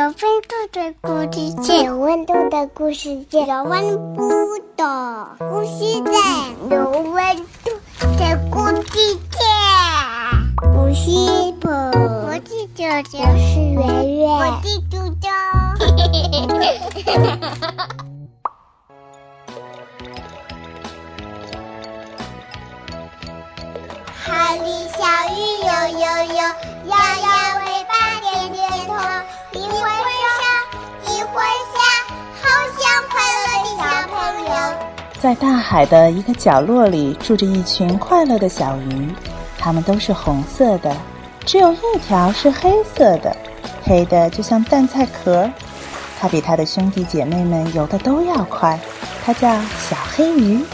有温度的故事界，有温度的故事界，有温度的故事界，有温度的故事界。我是婆，我是九九，我是圆圆，我是猪猪。海里在大海的一个角落里，住着一群快乐的小鱼，它们都是红色的，只有一条是黑色的，黑的就像蛋菜壳。它比它的兄弟姐妹们游的都要快，它叫小黑鱼。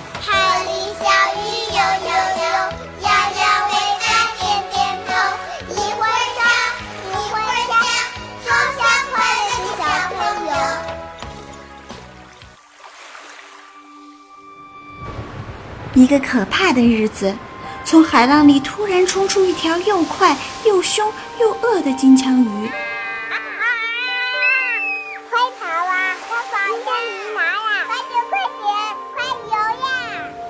一个可怕的日子，从海浪里突然冲出一条又快又凶又饿的金枪鱼。快跑啊！快跑呀！你拿呀！快点，快点，快游呀！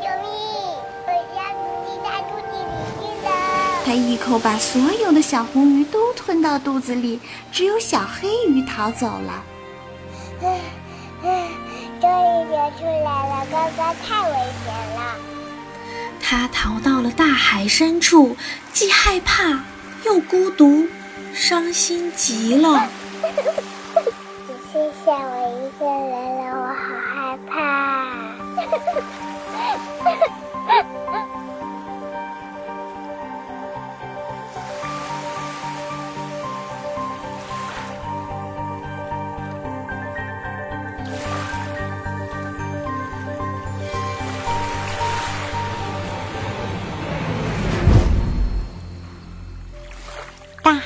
救命！我要进它肚子里去了。它一口把所有的小红鱼都吞到肚子里，只有小黑鱼逃走了。唉唉，终于游出来了，刚刚太危险了。他逃到了大海深处，既害怕又孤独，伤心极了。只剩下我一个人了，我好害怕。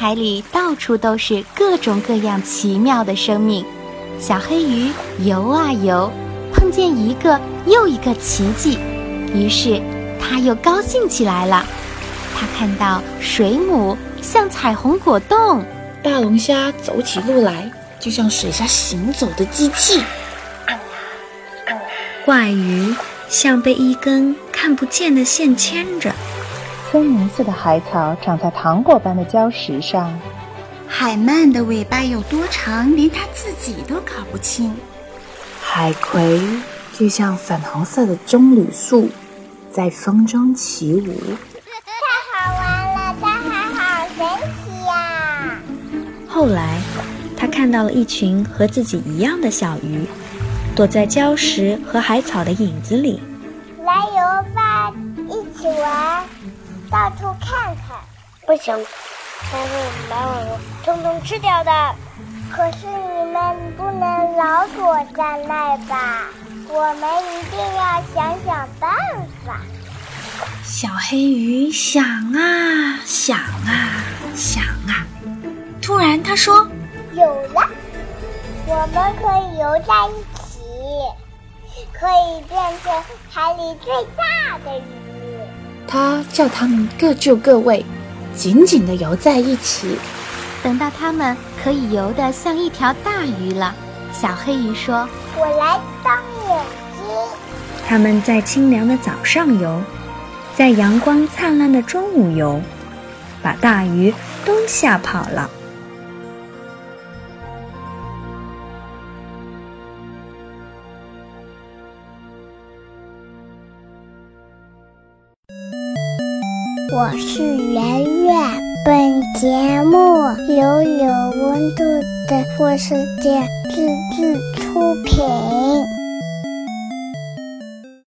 海里到处都是各种各样奇妙的生命，小黑鱼游啊游，碰见一个又一个奇迹，于是它又高兴起来了。它看到水母像彩虹果冻，大龙虾走起路来就像水下行走的机器，怪鱼像被一根看不见的线牵着。深蓝色的海草长在糖果般的礁石上，海鳗的尾巴有多长，连它自己都搞不清。海葵就像粉红色的棕榈树，在风中起舞。太好玩了，大海好神奇呀！后来，他看到了一群和自己一样的小鱼，躲在礁石和海草的影子里。来游吧，一起玩，到处看看。不行，它会把我们通通吃掉的。可是你们不能老躲在那吧？我们一定要想想办法。小黑鱼想啊想啊想啊，突然他说有了，我们可以游在一起，可以变成海里最大的鱼。他叫他们各就各位，紧紧地游在一起。等到他们可以游得像一条大鱼了，小黑鱼说我来当眼睛。他们在清凉的早上游，在阳光灿烂的中午游，把大鱼都吓跑了。我是圆圆，本节目由有温度的故事界自制出品。